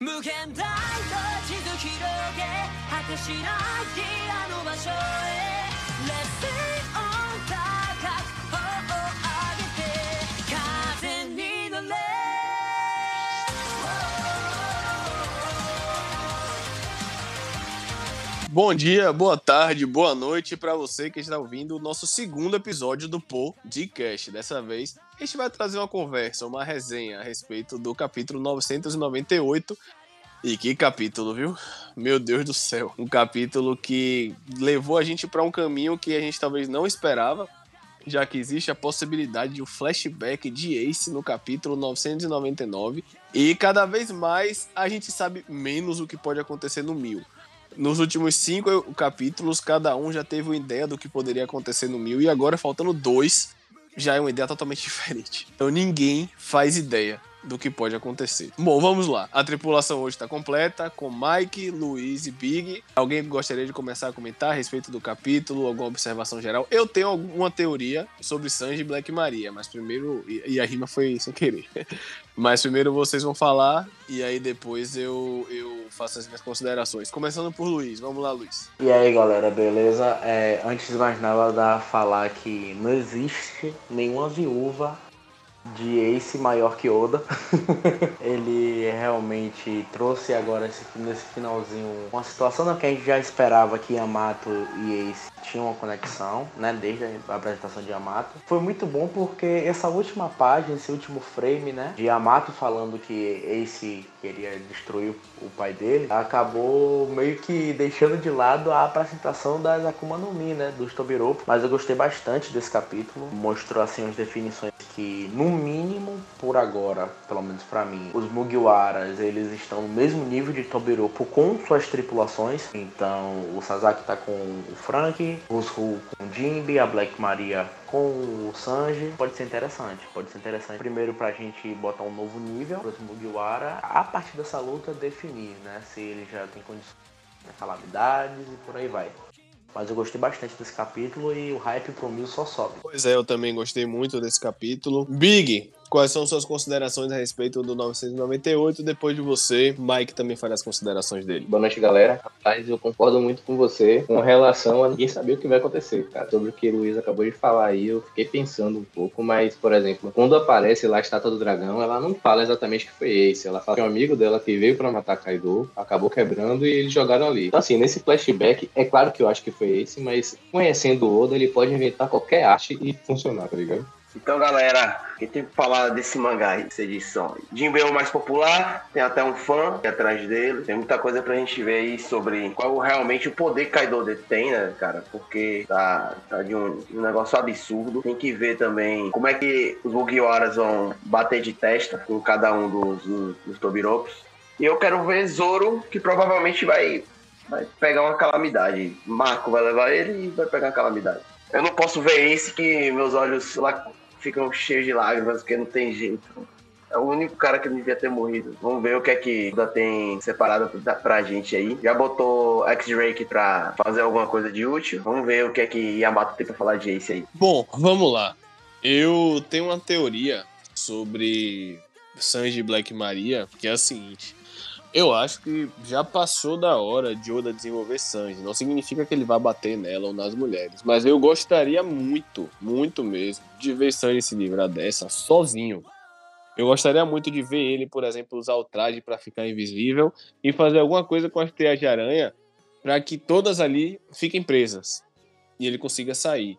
無限大と地図広げ果てしないあの場所へ。Bom dia, boa tarde, boa noite para você que está ouvindo o nosso segundo episódio do Podcast. Dessa vez, a gente vai trazer uma conversa, uma resenha a respeito do capítulo 998. E que capítulo, viu? Meu Deus do céu. Um capítulo que levou a gente para um caminho que a gente talvez não esperava, já que existe a possibilidade de um flashback de Ace no capítulo 999. E cada vez mais a gente sabe menos o que pode acontecer no mil. Nos últimos cinco capítulos, cada um já teve uma ideia do que poderia acontecer no mil, e agora, faltando dois, já é uma ideia totalmente diferente. Então ninguém faz ideia do que pode acontecer. Bom, vamos lá. A tripulação hoje está completa, com Mike, Luiz e Big. Alguém gostaria de começar a comentar a respeito do capítulo, alguma observação geral? Eu tenho alguma teoria sobre Sanji e Black Maria, mas primeiro. E a rima foi sem querer. Mas primeiro vocês vão falar e aí depois eu, eu faço as minhas considerações. Começando por Luiz. Vamos lá, Luiz. E aí, galera, beleza? É, antes de mais nada, falar que não existe nenhuma viúva de Ace maior que Oda. ele realmente trouxe agora esse, nesse finalzinho uma situação que a gente já esperava que Yamato e Ace tinham uma conexão, né, desde a apresentação de Yamato. Foi muito bom porque essa última página, esse último frame, né, de Yamato falando que Ace queria destruir o pai dele, acabou meio que deixando de lado a apresentação das Akuma no Mi, né, dos Tobiropo. Mas eu gostei bastante desse capítulo, mostrou assim as definições que no mínimo por agora, pelo menos para mim, os Mugiwaras, eles estão no mesmo nível de Tobiropo com suas tripulações. Então, o Sasaki tá com o Frank, o Ru com o a Black Maria com o Sanji. Pode ser interessante, pode ser interessante. Primeiro pra gente botar um novo nível para os Mugiwara, a partir dessa luta definir, né, se ele já tem condições de calamidades e por aí vai. Mas eu gostei bastante desse capítulo e o hype pro Mil só sobe. Pois é, eu também gostei muito desse capítulo. Big, Quais são suas considerações a respeito do 998? Depois de você, Mike também fará as considerações dele. Boa noite, galera. Rapaz, eu concordo muito com você com relação a ninguém saber o que vai acontecer, cara. Sobre o que o Luiz acabou de falar aí, eu fiquei pensando um pouco, mas, por exemplo, quando aparece lá a estátua do dragão, ela não fala exatamente que foi esse. Ela fala que é um amigo dela que veio para matar Kaido, acabou quebrando e eles jogaram ali. Então, assim, nesse flashback, é claro que eu acho que foi esse, mas conhecendo o Oda, ele pode inventar qualquer arte e funcionar, tá ligado? Então, galera, que tem que falar desse mangá, dessa edição? Jinbe é o mais popular, tem até um fã atrás dele. Tem muita coisa pra gente ver aí sobre qual realmente o poder que Kaido tem, né, cara? Porque tá, tá de um, um, negócio absurdo. Tem que ver também como é que os Mugiwaras vão bater de testa com cada um dos, dos, dos Tobiropos. E eu quero ver Zoro, que provavelmente vai, vai pegar uma calamidade. Marco vai levar ele e vai pegar uma calamidade. Eu não posso ver esse que meus olhos lá ficam cheios de lágrimas, porque não tem jeito. É o único cara que devia ter morrido. Vamos ver o que é que ainda tem separado pra, pra gente aí. Já botou X-Drake pra fazer alguma coisa de útil. Vamos ver o que é que Yamato tem pra falar de Ace aí. Bom, vamos lá. Eu tenho uma teoria sobre Sanji Black Maria, que é a seguinte. Eu acho que já passou da hora de Oda desenvolver Sanji. Não significa que ele vá bater nela ou nas mulheres. Mas eu gostaria muito, muito mesmo, de ver Sanji se livrar dessa sozinho. Eu gostaria muito de ver ele, por exemplo, usar o traje para ficar invisível e fazer alguma coisa com as teias de aranha para que todas ali fiquem presas e ele consiga sair.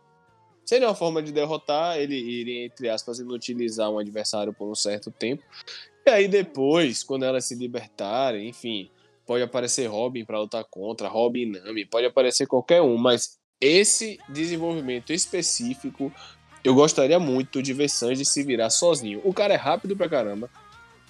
Seria uma forma de derrotar, ele iria, entre aspas, inutilizar um adversário por um certo tempo e aí depois, quando elas se libertarem, enfim, pode aparecer Robin para lutar contra, Robin Nami, pode aparecer qualquer um, mas esse desenvolvimento específico eu gostaria muito de ver Sanji se virar sozinho. O cara é rápido pra caramba.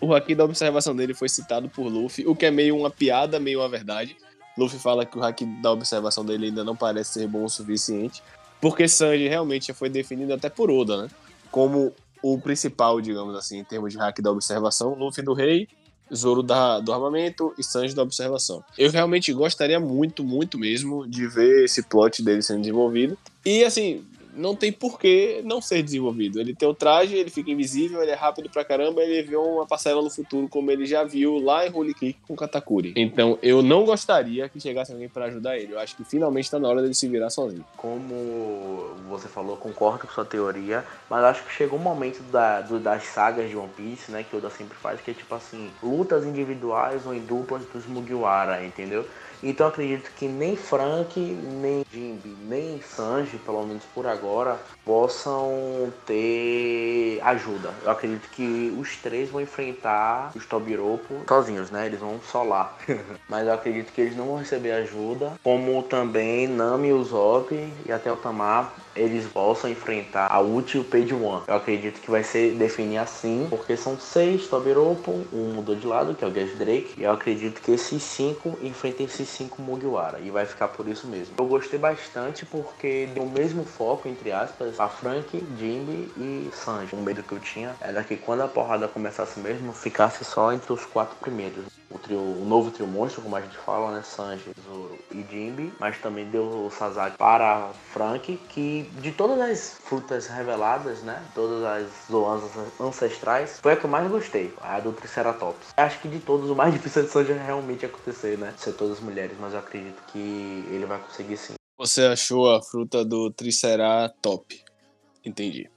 O haki da observação dele foi citado por Luffy, o que é meio uma piada, meio uma verdade. Luffy fala que o haki da observação dele ainda não parece ser bom o suficiente, porque Sanji realmente foi definido até por Oda, né? Como o principal, digamos assim, em termos de hack da observação, Luffy do Rei, Zoro da, do armamento e Sanji da observação. Eu realmente gostaria muito, muito mesmo de ver esse plot dele sendo desenvolvido. E assim, não tem por que não ser desenvolvido. Ele tem o traje, ele fica invisível, ele é rápido pra caramba, ele vê uma parcela no futuro, como ele já viu lá em Holy Kick com Katakuri. Então eu não gostaria que chegasse alguém pra ajudar ele. Eu acho que finalmente tá na hora dele se virar sozinho. Como você falou, concordo com sua teoria, mas acho que chegou um momento da, do- das sagas de One Piece, né, que o Oda sempre faz, que é tipo assim, lutas individuais ou em duplas dos Mugiwara, entendeu? Então acredito que nem Frank, nem Jimby, nem Sanji, pelo menos por agora, possam ter ajuda. Eu acredito que os três vão enfrentar os Tobiropo sozinhos, né? Eles vão solar. Mas eu acredito que eles não vão receber ajuda, como também Nami, Usopp e até o Tamar, eles possam enfrentar a o Page One. Eu acredito que vai ser definir assim, porque são seis Tobiropo, um mudou de lado, que é o Gas Drake, e eu acredito que esses cinco enfrentem esses cinco Mugiwara, e vai ficar por isso mesmo. Eu gostei bastante porque deu o mesmo foco, entre aspas, a Frank, Jimmy e Sanji. O medo que eu tinha era que quando a porrada começasse mesmo, ficasse só entre os quatro primeiros. O, trio, o novo trio monstro, como a gente fala, né? Sanji, Zoro e Jimby, mas também deu o Sasaki para Frank, que de todas as frutas reveladas, né? Todas as zoans ancestrais, foi a que eu mais gostei, a do Triceratops. Acho que de todos, o mais difícil de Sanji realmente acontecer, né? Ser todas mulheres, mas eu acredito que ele vai conseguir sim. Você achou a fruta do Triceratops? Entendi.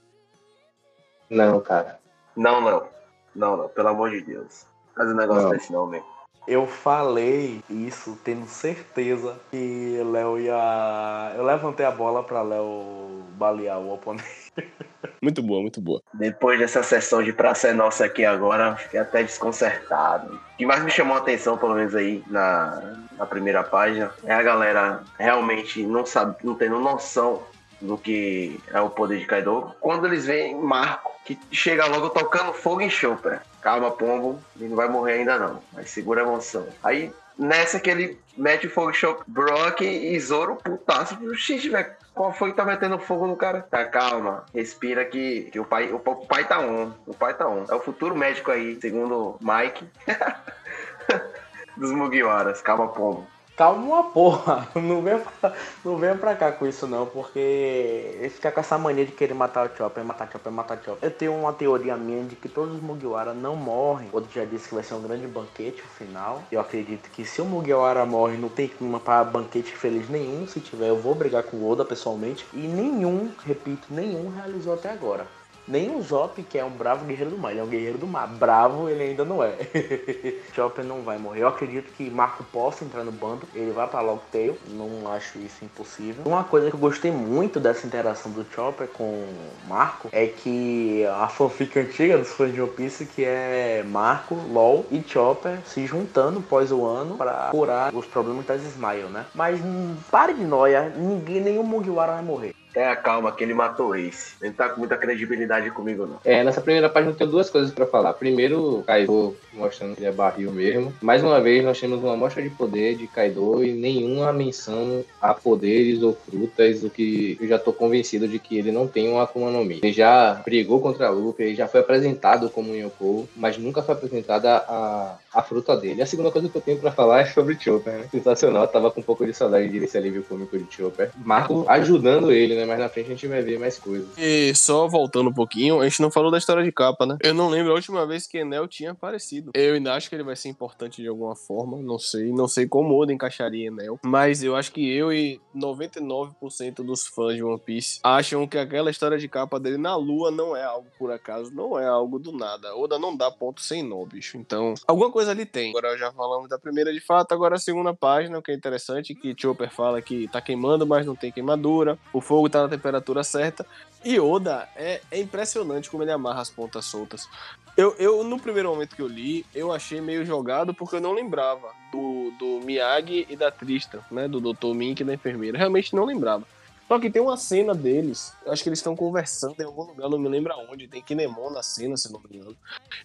Não, cara. Não, não. Não, não. Pelo amor de Deus. Faz um negócio Não. desse não, meu. Eu falei isso tendo certeza que Léo ia. Eu levantei a bola pra Léo balear o oponente. Muito boa, muito boa. Depois dessa sessão de Praça é Nossa aqui agora, fiquei até desconcertado. O que mais me chamou a atenção, pelo menos aí na, na primeira página, é a galera realmente não sabe, não tendo noção do que é o poder de Kaido. Quando eles veem Marco, que chega logo tocando fogo em Chopper. Calma, pombo, ele não vai morrer ainda não. Mas segura a emoção. Aí, nessa que ele mete o fogo em Chopper, Brock e Zoro, putaço. Xixi, velho. Qual foi que tá metendo fogo no cara? Tá, calma. Respira que, que o, pai, o, o pai tá on. O pai tá on. É o futuro médico aí, segundo Mike. Dos Mugiwaras. Calma, pombo. Calma uma porra, não venha, pra, não venha pra cá com isso não, porque ele fica com essa mania de querer matar o Chopper, matar o Chopper, matar o Chopper. Eu tenho uma teoria minha de que todos os Mugiwara não morrem. Outro já disse que vai ser um grande banquete o final. Eu acredito que se o Mugiwara morre, não tem clima pra banquete feliz nenhum. Se tiver, eu vou brigar com o Oda pessoalmente. E nenhum, repito, nenhum realizou até agora. Nem o Zop, que é um bravo guerreiro do mar, ele é um guerreiro do mar. Bravo ele ainda não é. Chopper não vai morrer. Eu acredito que Marco possa entrar no bando. Ele vai pra Longtail. Não acho isso impossível. Uma coisa que eu gostei muito dessa interação do Chopper com Marco é que a fanfic antiga dos fãs de One Piece, que é Marco, LOL e Chopper se juntando pós o ano para curar os problemas das Smile, né? Mas hum, pare de noia, ninguém, nenhum Mugiwara vai morrer. Tenha calma que ele matou o Ace. Ele não tá com muita credibilidade comigo, não. É, nessa primeira página eu tenho duas coisas pra falar. Primeiro, Kaido mostrando que ele é barril mesmo. Mais uma vez, nós temos uma amostra de poder de Kaido e nenhuma menção a poderes ou frutas, o que eu já tô convencido de que ele não tem uma Akuma no Mi. Ele já brigou contra a Luffy, ele já foi apresentado como um Yonkou, mas nunca foi apresentada a, a fruta dele. A segunda coisa que eu tenho pra falar é sobre Chopper, né? Sensacional, tava com um pouco de saudade desse alívio cômico de Chopper. Marco ajudando ele, né? Mas na frente a gente vai ver mais coisas. E só voltando um pouquinho, a gente não falou da história de capa, né? Eu não lembro a última vez que Enel tinha aparecido. Eu ainda acho que ele vai ser importante de alguma forma, não sei. Não sei como Oda encaixaria Enel. Mas eu acho que eu e 99% dos fãs de One Piece acham que aquela história de capa dele na lua não é algo por acaso, não é algo do nada. Oda não dá ponto sem nó, bicho. Então, alguma coisa ali tem. Agora já falamos da primeira de fato, agora a segunda página, o que é interessante, que Chopper fala que tá queimando, mas não tem queimadura. O fogo tá na temperatura certa. E Oda é, é impressionante como ele amarra as pontas soltas. Eu, eu, no primeiro momento que eu li, eu achei meio jogado porque eu não lembrava do, do Miyagi e da Trista, né? Do Dr. Mink e da enfermeira. Realmente não lembrava. Só que tem uma cena deles, acho que eles estão conversando em algum lugar, não me lembro aonde, tem Kinemon na cena, se não me engano.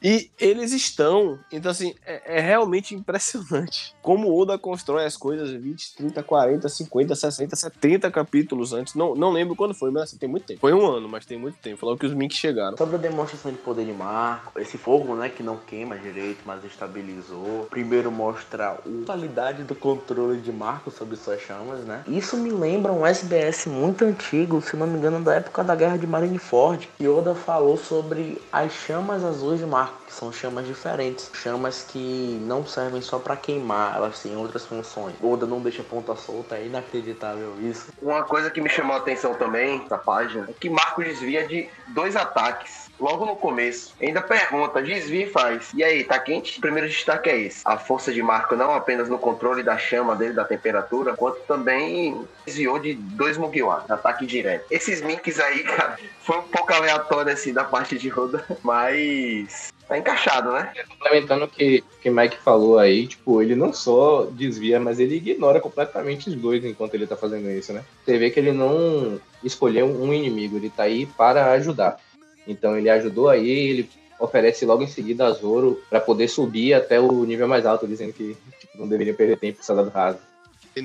E eles estão, então assim, é, é realmente impressionante como Oda constrói as coisas 20, 30, 40, 50, 60, 70 capítulos antes. Não, não lembro quando foi, mas assim, tem muito tempo. Foi um ano, mas tem muito tempo. Falou que os Minks chegaram. Sobre a demonstração de poder de Marco, esse fogo, né, que não queima direito, mas estabilizou. Primeiro mostra a qualidade do controle de Marco sobre suas chamas, né? Isso me lembra um SBS muito antigo, se não me engano, da época da Guerra de Marineford. E Oda falou sobre as chamas azuis de Marco, que são chamas diferentes. Chamas que não servem só para queimar, elas têm outras funções. Oda não deixa ponta solta, é inacreditável isso. Uma coisa que me chamou a atenção também na página é que Marco desvia de dois ataques logo no começo. Ainda pergunta, desvia e faz. E aí, tá quente? O primeiro destaque é esse. A força de Marco não apenas no controle da chama dele, da temperatura, quanto também desviou de dois Mugiwara, ataque direto. Esses minks aí, cara, foi um pouco aleatório assim da parte de Roda, mas tá encaixado, né? Complementando o que, que Mike falou aí, tipo, ele não só desvia, mas ele ignora completamente os dois enquanto ele tá fazendo isso, né? Você vê que ele não escolheu um inimigo, ele tá aí para ajudar. Então ele ajudou aí, ele oferece logo em seguida a Zoro para poder subir até o nível mais alto, dizendo que tipo, não deveria perder tempo com o soldado raso.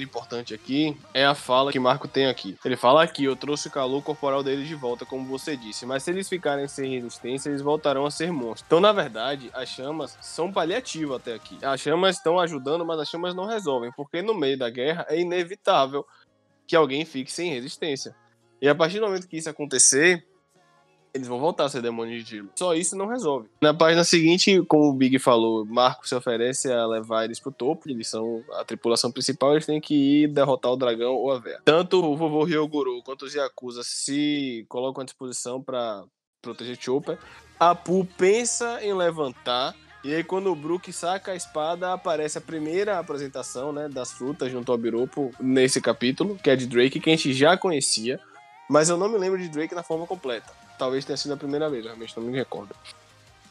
Importante aqui é a fala que Marco tem aqui. Ele fala aqui: Eu trouxe o calor corporal deles de volta, como você disse, mas se eles ficarem sem resistência, eles voltarão a ser monstros. Então, na verdade, as chamas são paliativas até aqui. As chamas estão ajudando, mas as chamas não resolvem, porque no meio da guerra é inevitável que alguém fique sem resistência. E a partir do momento que isso acontecer, eles vão voltar a ser demônios de gelo. Só isso não resolve. Na página seguinte, como o Big falou, Marco se oferece a levar eles pro topo. Eles são a tripulação principal, eles têm que ir derrotar o dragão ou a Vera. Tanto o vovô Ryogoro quanto os Yakuza se colocam à disposição para proteger Chopper. A Pooh pensa em levantar. E aí, quando o Brook saca a espada, aparece a primeira apresentação né, das frutas junto ao Biropo nesse capítulo, que é de Drake, que a gente já conhecia. Mas eu não me lembro de Drake na forma completa. Talvez tenha sido a primeira vez, realmente não me recordo.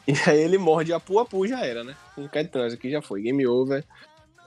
E aí ele morde a Apu, Apu já era, né? Não cai de trânsito aqui, já foi. Game over.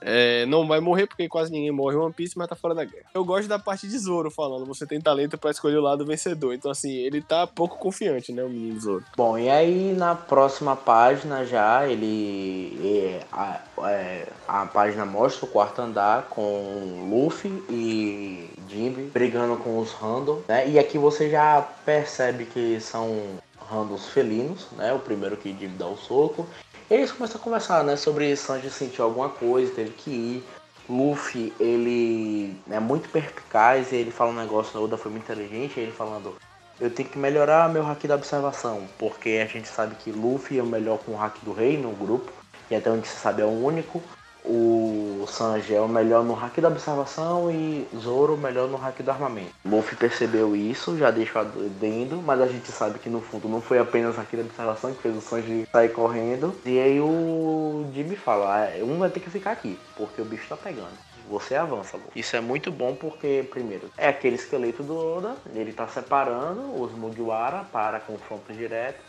É, não vai morrer porque quase ninguém morre em One Piece, mas tá fora da guerra. Eu gosto da parte de Zoro falando, você tem talento para escolher o lado vencedor. Então, assim, ele tá pouco confiante, né, o menino Zoro. Bom, e aí na próxima página já, ele. é, a, é, a página mostra o quarto andar com Luffy e Jimby brigando com os Random, né? E aqui você já percebe que são Randos felinos, né? O primeiro que Jimby dá o soco. Eles começam a conversar, né? Sobre Sanji sentiu alguma coisa, teve que ir. Luffy, ele é muito perspicaz, ele fala um negócio, o Oda foi muito inteligente, ele falando, eu tenho que melhorar meu hack da observação, porque a gente sabe que Luffy é o melhor com o hack do rei no grupo, e até onde se sabe é o único. O Sanji é o melhor no hack da observação e Zoro melhor no hack do armamento. Luffy percebeu isso, já deixou adendo, mas a gente sabe que no fundo não foi apenas hack da observação que fez o Sanji sair correndo. E aí o Jimmy fala, "Ah, um vai ter que ficar aqui, porque o bicho tá pegando. Você avança. Isso é muito bom porque, primeiro, é aquele esqueleto do Oda, ele tá separando os Mugiwara para confronto direto.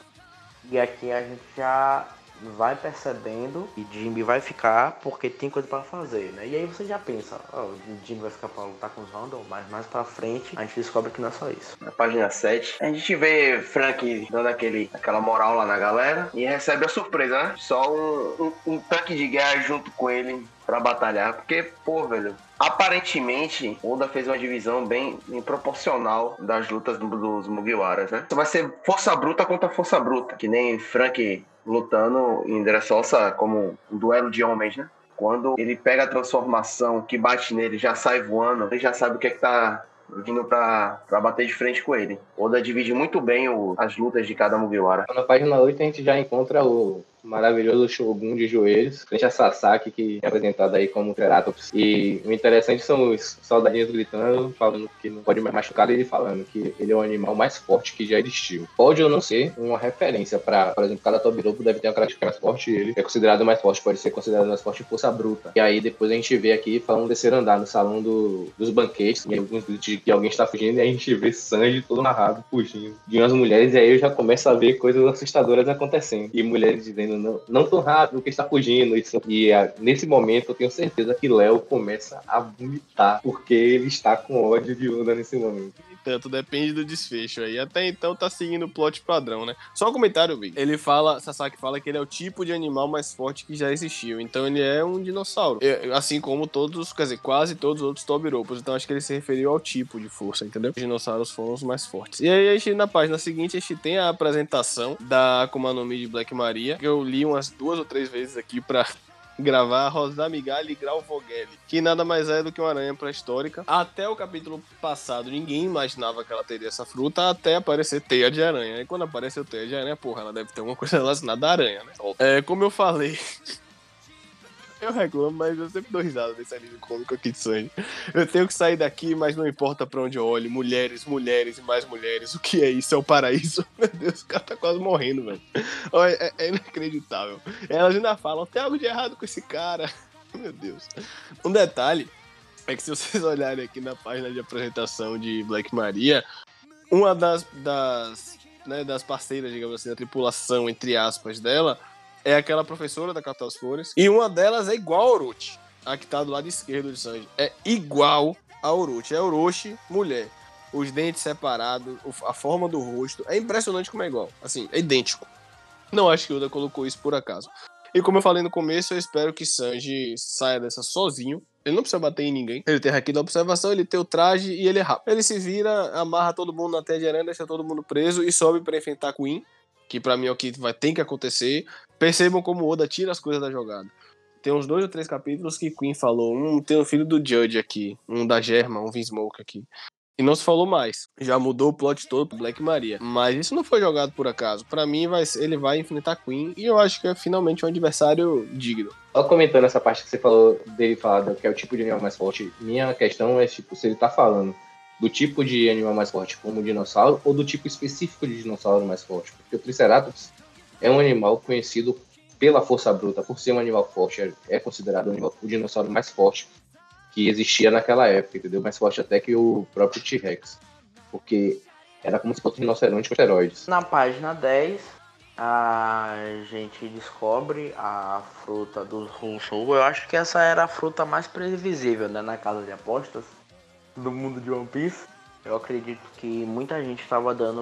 E aqui a gente já vai percebendo e Jimmy vai ficar porque tem coisa pra fazer, né? E aí você já pensa, ó, o Jimmy vai ficar pra lutar com os Randall, mas mais pra frente a gente descobre que não é só isso. Na página 7, a gente vê Frank dando aquele, aquela moral lá na galera e recebe a surpresa, né? Só um, um, um tanque de guerra junto com ele pra batalhar. Porque, pô, velho, aparentemente Oda fez uma divisão bem, proporcional das lutas do- dos Mugiwaras, né? Vai ser força bruta contra força bruta, que nem Frank lutando em Dressrosa como um duelo de homens, né? Quando ele pega a transformação que bate nele, já sai voando, ele já sabe o que é que tá vindo pra, pra bater de frente com ele. Oda divide muito bem o- as lutas de cada Mugiwara. Na página 8 a gente já encontra o maravilhoso Shogun de joelhos, frente a Sasaki, que é apresentado aí como Ceratops. E o interessante são os soldadinhos gritando, falando que não pode mais machucar, ele falando que ele é o animal mais forte que já existiu. Pode ou não ser uma referência para, por exemplo, cada Tobiropo deve ter uma característica mais forte, ele é considerado mais forte, pode ser considerado mais forte em força bruta. E aí depois a gente vê aqui falando desse andar no salão do- dos banquetes, e alguns de que alguém está fugindo, e a gente vê Sanji todo narrado fugindo de umas mulheres, e aí eu já começo a ver coisas assustadoras acontecendo. E mulheres dizendo, não, não tão rápido que está fugindo. Isso. E ah, nesse momento eu tenho certeza que Léo começa a vomitar, porque ele está com ódio de Oda nesse momento. Tanto depende do desfecho aí. Até então tá seguindo o plot padrão, né? Só um comentário, Big. Ele fala, Sasaki fala que ele é o tipo de animal mais forte que já existiu. Então ele é um dinossauro. É, Assim como todos, quer dizer, quase todos os outros Tobiropos. Então acho que ele se referiu ao tipo de força, entendeu? Os dinossauros foram os mais fortes. E aí a gente, na página seguinte, a gente tem a apresentação da Akuma no Mi de Black Maria, que eu li umas duas ou três vezes aqui pra gravar Rosamigalli e Grau Vogelli, que nada mais é do que uma aranha pré-histórica. Até o capítulo passado, ninguém imaginava que ela teria essa fruta, até aparecer teia de aranha. E quando apareceu teia de aranha, porra, ela deve ter alguma coisa relacionada à aranha, né? É, como eu falei, eu reclamo, mas eu sempre dou risada desse anime cômico aqui de sangue. Eu tenho que sair daqui, mas não importa pra onde eu olho. Mulheres, mulheres e mais mulheres. O que é isso? É o paraíso? Meu Deus, o cara tá quase morrendo, velho. É, é inacreditável. Elas ainda falam, tem algo de errado com esse cara. Meu Deus. Um detalhe é que se vocês olharem aqui na página de apresentação de Black Maria, uma das, das, né, das parceiras, digamos assim, da tripulação, entre aspas, dela, é aquela professora da Capital das Flores. E uma delas é igual a Orochi. A que tá do lado esquerdo de Sanji. É igual a Orochi. É Orochi, mulher. Os dentes separados, a forma do rosto. É impressionante como é igual. Assim, é idêntico. Não acho que o Oda colocou isso por acaso. E como eu falei no começo, eu espero que Sanji saia dessa sozinho. Ele não precisa bater em ninguém. Ele tem aqui da observação, ele tem o traje e ele é rápido. Ele se vira, amarra todo mundo na teia de aranha, deixa todo mundo preso e sobe pra enfrentar a Queen. Que pra mim é o que vai ter que acontecer. Percebam como Oda tira as coisas da jogada. Tem uns dois ou três capítulos que Queen falou. Um tem o filho do Judge aqui, um da Germa, um Vinsmoke aqui. E não se falou mais. Já mudou o plot todo pro Black Maria. Mas isso não foi jogado por acaso. Pra mim, vai, ele vai enfrentar Queen. E eu acho que é finalmente um adversário digno. Só comentando essa parte que você falou dele falar que é o tipo de animal mais forte, minha questão é tipo, se ele tá falando do tipo de animal mais forte como o dinossauro ou do tipo específico de dinossauro mais forte. Porque o Triceratops é um animal conhecido pela força bruta, por ser um animal forte, é- é considerado o animal- o dinossauro mais forte que existia naquela época, entendeu? Mais forte até que o próprio T-Rex. Porque era como se fosse um rinoceronte com esteroides. Na página 10, a gente descobre a fruta do Runsou. Eu acho que essa era a fruta mais previsível né, na casa de apostas do mundo de One Piece. Eu acredito que muita gente estava dando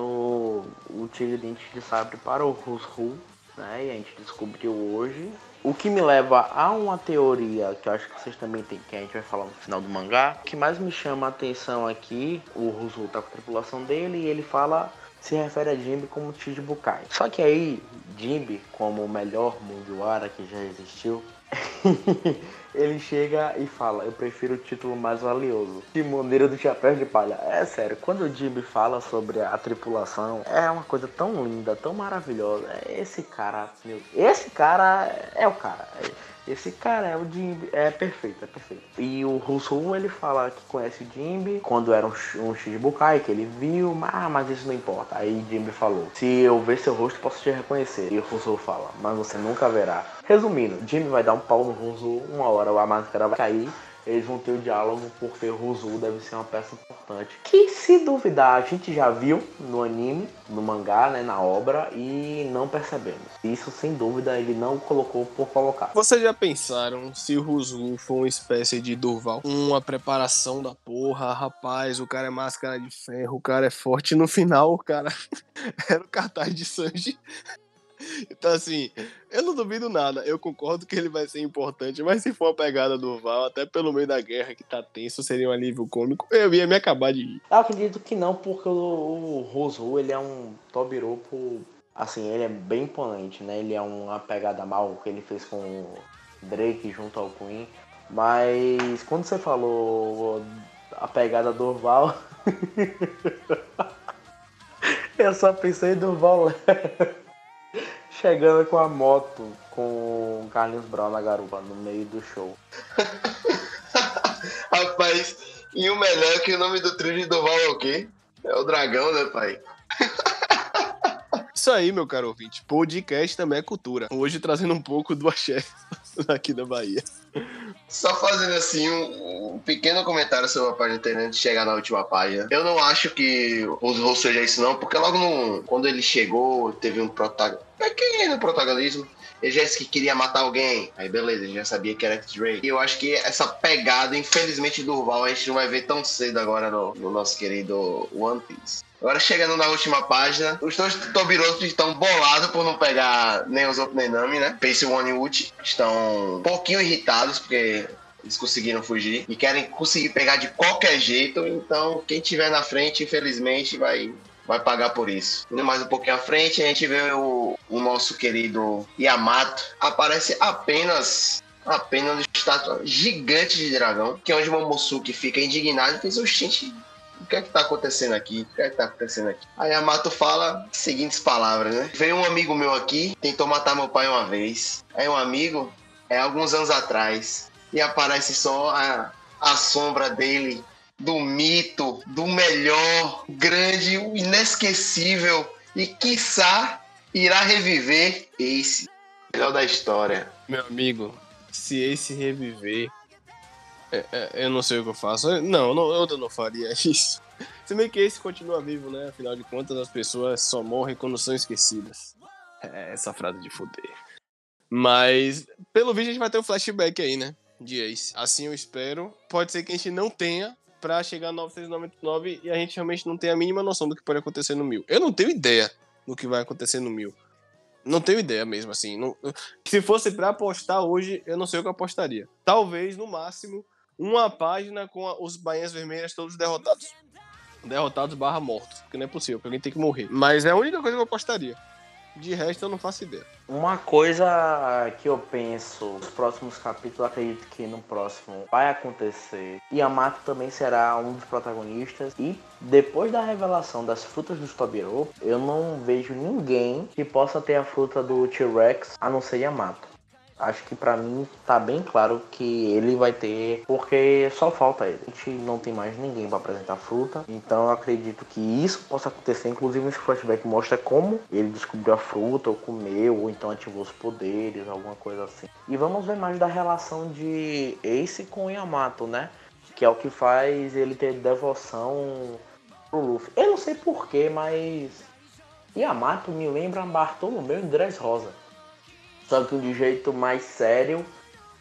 o, Tigre Dente de Sabre para o Rusru, né? E a gente descobriu hoje. O que me leva a uma teoria que eu acho que vocês também têm, que a gente vai falar no final do mangá. O que mais me chama a atenção aqui, o Rusru tá com a tripulação dele e ele fala se refere a Jimby como Chichibukai. Só que aí, Jimby, como o melhor Mugiwara que já existiu, ele chega e fala, eu prefiro o título mais valioso, Timoneiro do Chapéu de Palha. É sério, quando o Jimby fala sobre a tripulação, é uma coisa tão linda, tão maravilhosa. Esse cara, meu, esse cara é o cara. Esse cara é o Jimby, é perfeito, é perfeito. E o Russo, ele fala que conhece o Jimby quando era um, um Shichibukai, que ele viu, ah, mas isso não importa. Aí Jimby falou, se eu ver seu rosto, posso te reconhecer. E o Russo fala, mas você nunca verá. Resumindo, Jimmy vai dar um pau no Russo, uma hora a máscara vai cair, eles vão ter o diálogo, porque o Ruzu deve ser uma peça importante. Que se duvidar, a gente já viu no anime, no mangá, né, na obra, e não percebemos. Isso, sem dúvida, ele não colocou por colocar. Vocês já pensaram se o Ruslu for uma espécie de Durval? Uma preparação da porra, rapaz, o cara é máscara de ferro, o cara é forte. No final, o cara era o cartaz de Sanji. Então, assim, eu não duvido nada. Eu concordo que ele vai ser importante, mas se for a pegada do Val, até pelo meio da guerra que tá tenso, seria um alívio cômico, eu ia me acabar de rir. Eu acredito que não, porque o, Ruzu, ele é um Tobiropo, assim, ele é bem imponente, né? Ele é uma pegada mal que ele fez com o Drake junto ao Queen. Mas quando você falou a pegada do Val, eu só pensei em Durval chegando com a moto com o Carlinhos Brown na garupa no meio do show. Rapaz, e o melhor é que o nome do trio de Doval é o quê? É o dragão, né, pai? Isso aí, meu caro ouvinte. Podcast também é cultura. Hoje trazendo um pouco do axé aqui da Bahia. Só fazendo assim um, um pequeno comentário sobre a página antes de chegar na última página. Eu não acho que os Rose seja isso não, porque logo no, quando ele chegou, teve um. Pequeno protagonismo. Ele já disse que queria matar alguém. Aí beleza, ele já sabia que era Drake. E eu acho que essa pegada, infelizmente, do Val, a gente não vai ver tão cedo agora no, no nosso querido One Piece. Agora chegando na última página, os dois Tobirosos estão bolados por não pegar nem os outros nem Nami, né? Pace e Uchi estão um pouquinho irritados porque eles conseguiram fugir e querem conseguir pegar de qualquer jeito. Então quem tiver na frente, infelizmente, vai vai pagar por isso. Indo mais um pouquinho à frente, a gente vê o, o nosso querido Yamato. Aparece apenas apenas uma estátua gigante de dragão, que é onde Momosuke fica indignado e fez o gente. O que é que tá acontecendo aqui? O que é que tá acontecendo aqui? Aí Yamato fala as seguintes palavras, né? Veio um amigo meu aqui, tentou matar meu pai uma vez. Aí um amigo, é alguns anos atrás, e aparece só a, a sombra dele, do mito, do melhor, grande, inesquecível e quiçá irá reviver Ace, melhor da história. Meu amigo, se esse reviver, é, é, eu não sei o que eu faço. Não, não, eu não faria isso. Se bem que esse continua vivo, né? Afinal de contas, as pessoas só morrem quando são esquecidas. É essa frase de foder. Mas, pelo vídeo, a gente vai ter um flashback aí, né? De Ace. Assim eu espero. Pode ser que a gente não tenha pra chegar no 999 e a gente realmente não tenha a mínima noção do que pode acontecer no 1000. Eu não tenho ideia do que vai acontecer no 1000. Não tenho ideia mesmo, assim. Não, se fosse pra apostar hoje, eu não sei o que eu apostaria. Talvez, no máximo, uma página com a- os bainhas vermelhas todos derrotados. Derrotados barra mortos. Porque não é possível, porque alguém tem que morrer. Mas é a única coisa que eu apostaria. De resto, eu não faço ideia. Uma coisa que eu penso, nos próximos capítulos, acredito que no próximo vai acontecer. Yamato também será um dos protagonistas. E depois da revelação das frutas do Tobiro, eu não vejo ninguém que possa ter a fruta do T-Rex a não ser Yamato. Acho que pra mim tá bem claro que ele vai ter, porque só falta ele. A gente não tem mais ninguém pra apresentar fruta, então eu acredito que isso possa acontecer. Inclusive, esse flashback mostra como ele descobriu a fruta, ou comeu, ou então ativou os poderes, alguma coisa assim. E vamos ver mais da relação de Ace com Yamato, né? Que é o que faz ele ter devoção pro Luffy. Eu não sei porquê, mas Yamato me lembra Bartolomeu e Dressrosa só que de jeito mais sério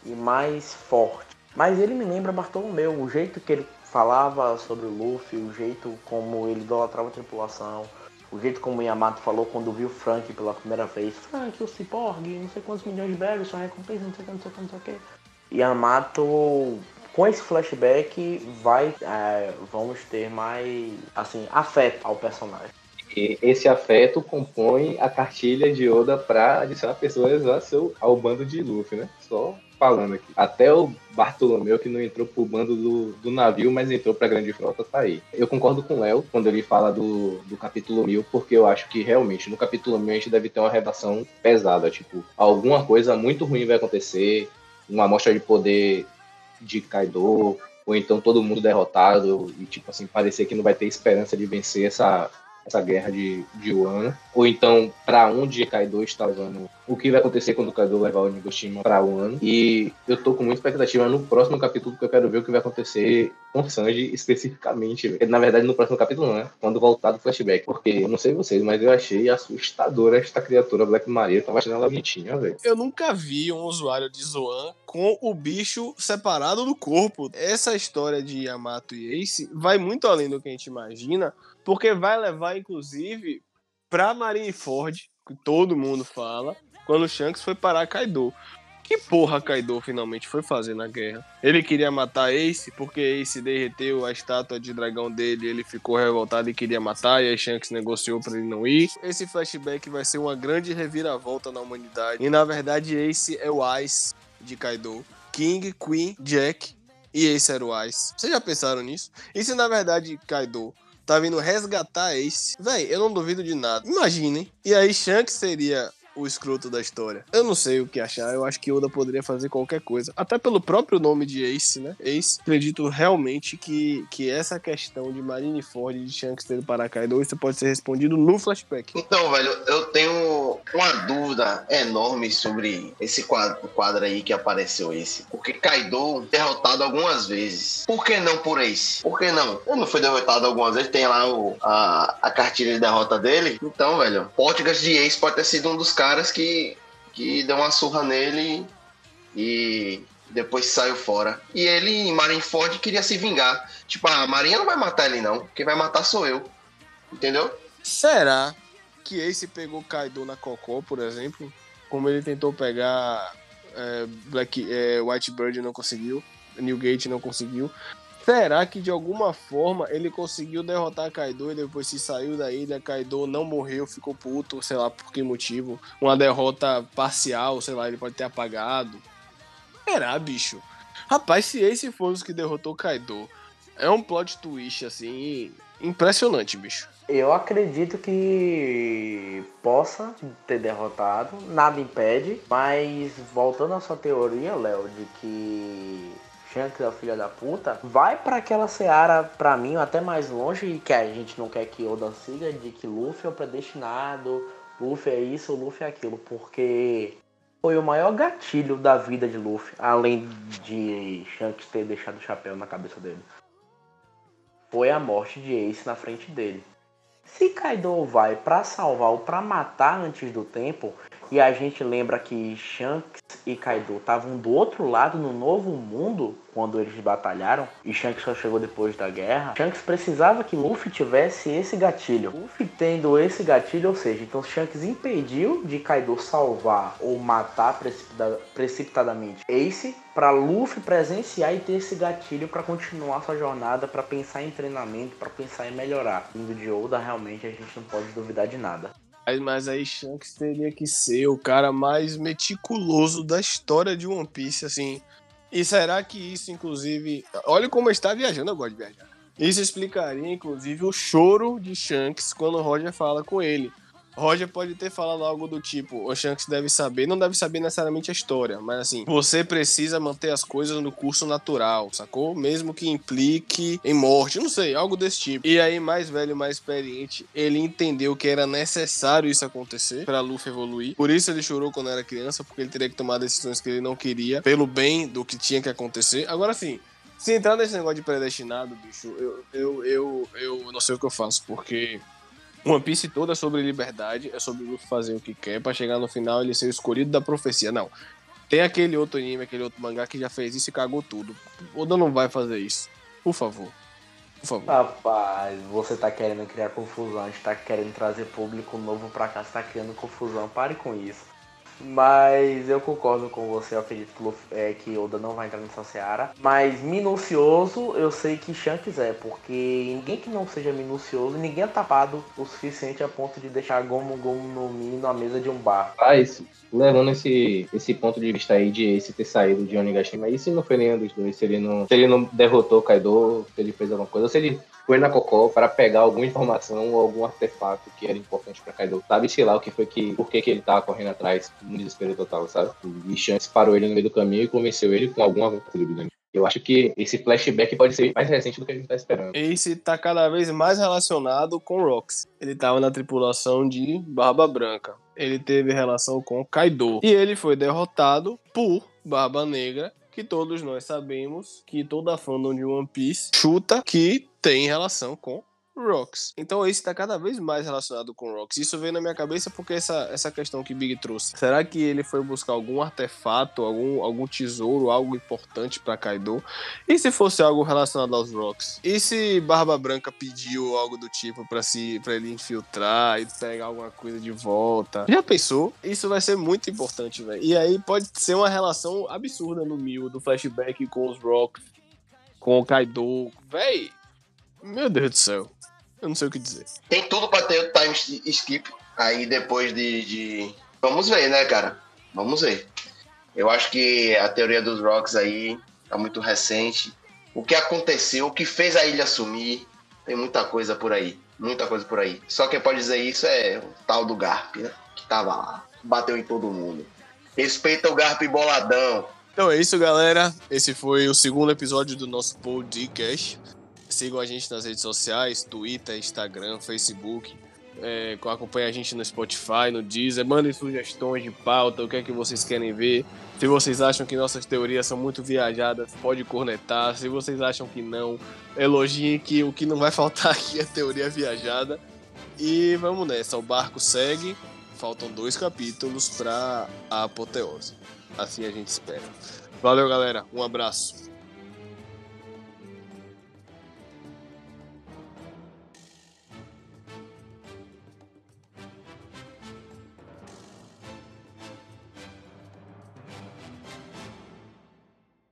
e mais forte. Mas ele me lembra Bartolomeu, o jeito que ele falava sobre o Luffy, o jeito como ele idolatrava a tripulação, o jeito como o Yamato falou quando viu Frank pela primeira vez. Frank, o Cyborg, não sei quantos milhões de berries, sua recompensa, não sei o que, não sei o que, não sei o que. Yamato, com esse flashback, vai, é, vamos ter mais, assim, afeto ao personagem. E esse afeto compõe a cartilha de Oda para adicionar pessoas ao, seu, ao bando de Luffy, né? Só falando aqui. Até o Bartolomeu, que não entrou pro bando do, do navio, mas entrou pra grande frota, tá aí. Eu concordo com o Léo quando ele fala do, do capítulo 1000, porque eu acho que realmente no capítulo 1000 a gente deve ter uma redação pesada. Tipo, alguma coisa muito ruim vai acontecer, uma amostra de poder de Kaido, ou então todo mundo derrotado e, tipo assim, parecer que não vai ter esperança de vencer essa, essa guerra de, de Wano. Ou então, para onde Kaido está levando, o que vai acontecer quando o Kaido levar o Nigoshima para Wano. E eu tô com muita expectativa no próximo capítulo, porque eu quero ver o que vai acontecer com Sanji especificamente. velho. Na verdade, no próximo capítulo né? Quando voltar do flashback. Porque, eu não sei vocês, mas eu achei assustadora esta criatura Black Maria. Eu tava achando ela bonitinha, velho. Eu nunca vi um usuário de Zoan com o bicho separado do corpo. Essa história de Yamato e Ace vai muito além do que a gente imagina, porque vai levar, inclusive, pra Marineford, que todo mundo fala, quando o Shanks foi parar Kaido. Que porra Kaido finalmente foi fazer na guerra? Ele queria matar Ace, porque Ace derreteu a estátua de dragão dele, ele ficou revoltado e queria matar, e aí Shanks negociou pra ele não ir. Esse flashback vai ser uma grande reviravolta na humanidade. E na verdade, Ace é o Ice de Kaido. King, Queen, Jack e Ace era o Ice. Vocês já pensaram nisso? E se na verdade Kaido tá vindo resgatar Ace? Véi, eu não duvido de nada. Imaginem. E aí Shanks seria o escroto da história. Eu não sei o que achar, eu acho que Oda poderia fazer qualquer coisa. Até pelo próprio nome de Ace, né? Ace. Acredito realmente que, que essa questão de Marineford e de Shanks ter para Kaido, isso pode ser respondido no flashback. Então, velho, eu tenho uma dúvida enorme sobre esse quadro, quadro aí que apareceu esse. Porque Kaido derrotado algumas vezes. Por que não por Ace? Por que não? Ele não foi derrotado algumas vezes, tem lá o, a, a cartilha de derrota dele. Então, velho, Portugas de Ace pode ter sido um dos caras que, que deu uma surra nele e depois saiu fora. E ele, em Marineford, queria se vingar. Tipo, a Marinha não vai matar ele, não. Quem vai matar sou eu. Entendeu? Será que Ace pegou Kaido na Cocô, por exemplo? Como ele tentou pegar é, Black, é, White Bird e não conseguiu, Newgate não conseguiu. Será que de alguma forma ele conseguiu derrotar Kaido e depois se saiu da ilha, Kaido não morreu, ficou puto, sei lá por que motivo. Uma derrota parcial, sei lá, ele pode ter apagado. esperar, bicho. Rapaz, se esse for os que derrotou Kaido, é um plot twist, assim, impressionante, bicho. Eu acredito que possa ter derrotado, nada impede, mas voltando à sua teoria, Léo, de que Shanks é o filho da puta, vai para aquela seara, pra mim, até mais longe, que a gente não quer que Oda siga, de que Luffy é o predestinado, Luffy é isso, Luffy é aquilo, porque foi o maior gatilho da vida de Luffy, além de Shanks ter deixado o chapéu na cabeça dele. Foi a morte de Ace na frente dele. Se Kaido vai para salvar ou para matar antes do tempo, e a gente lembra que Shanks e Kaido estavam do outro lado no novo mundo quando eles batalharam, e Shanks só chegou depois da guerra, Shanks precisava que Luffy tivesse esse gatilho. Luffy tendo esse gatilho, ou seja, então Shanks impediu de Kaido salvar ou matar precipita precipitadamente Ace para Luffy presenciar e ter esse gatilho para continuar sua jornada, para pensar em treinamento, para pensar em melhorar. Indo de Oda, realmente a gente não pode duvidar de nada. Mas aí Shanks teria que ser o cara mais meticuloso da história de One Piece, assim. E será que isso, inclusive. Olha como está viajando, gosto de viajar. Isso explicaria, inclusive, o choro de Shanks quando Roger fala com ele. Roger pode ter falado algo do tipo: o Shanks deve saber, não deve saber necessariamente a história, mas assim, você precisa manter as coisas no curso natural, sacou? Mesmo que implique em morte, não sei, algo desse tipo. E aí, mais velho, mais experiente, ele entendeu que era necessário isso acontecer para Luffy evoluir. Por isso ele chorou quando era criança, porque ele teria que tomar decisões que ele não queria, pelo bem do que tinha que acontecer. Agora sim. Se entrar nesse negócio de predestinado, bicho, eu, eu, eu, eu não sei o que eu faço, porque One Piece toda é sobre liberdade, é sobre Luffy fazer o que quer para chegar no final ele ser o escolhido da profecia. Não. Tem aquele outro anime, aquele outro mangá que já fez isso e cagou tudo. Oda não vai fazer isso. Por favor. Por favor. Rapaz, você tá querendo criar confusão, a gente tá querendo trazer público novo pra cá, você tá criando confusão, pare com isso. Mas eu concordo com você, eu acredito que, é, que Oda não vai entrar nessa seara. Mas minucioso, eu sei que Shanks é, porque ninguém que não seja minucioso, ninguém é tapado o suficiente a ponto de deixar Gomu Gomu no Mi na mesa de um bar. Ah, isso. Levando esse, esse ponto de vista aí de Ace ter saído de Onigashima, e se não foi nenhum dos dois? Se ele não, se ele não derrotou Kaido, se ele fez alguma coisa, ou se ele foi na Cocó para pegar alguma informação ou algum artefato que era importante para Kaido. Sabe, sei lá, o que foi que. Por que, que ele tava correndo atrás no desespero total, sabe? E Shanks parou ele no meio do caminho e convenceu ele com alguma dúvida. Eu acho que esse flashback pode ser mais recente do que a gente tá esperando. Ace tá cada vez mais relacionado com Rox. Ele tava na tripulação de Barba Branca. Ele teve relação com Kaido. E ele foi derrotado por Barba Negra que todos nós sabemos que toda fandom de One Piece chuta que tem relação com Rocks. Então esse está cada vez mais relacionado com Rocks. Isso veio na minha cabeça porque essa, essa questão que Big trouxe. Será que ele foi buscar algum artefato, algum, algum tesouro, algo importante para Kaido? E se fosse algo relacionado aos Rocks? E se Barba Branca pediu algo do tipo para si, para ele infiltrar e pegar alguma coisa de volta? Já pensou? Isso vai ser muito importante, velho. E aí pode ser uma relação absurda no Mil do flashback com os Rocks, com o Kaido. Véi, meu Deus do céu. Eu não sei o que dizer. Tem tudo pra ter o time skip. Aí depois de, de. Vamos ver, né, cara? Vamos ver. Eu acho que a teoria dos Rocks aí tá muito recente. O que aconteceu, o que fez a ilha sumir, tem muita coisa por aí. Muita coisa por aí. Só quem pode dizer isso é o tal do Garp, né? Que tava lá. Bateu em todo mundo. Respeita o Garp boladão. Então é isso, galera. Esse foi o segundo episódio do nosso podcast. Sigam a gente nas redes sociais, Twitter, Instagram, Facebook. É, acompanha a gente no Spotify, no Deezer. Mandem sugestões de pauta, o que é que vocês querem ver. Se vocês acham que nossas teorias são muito viajadas, pode cornetar. Se vocês acham que não, elogiem que o que não vai faltar aqui é teoria viajada. E vamos nessa, o barco segue. Faltam dois capítulos para a apoteose. Assim a gente espera. Valeu, galera. Um abraço.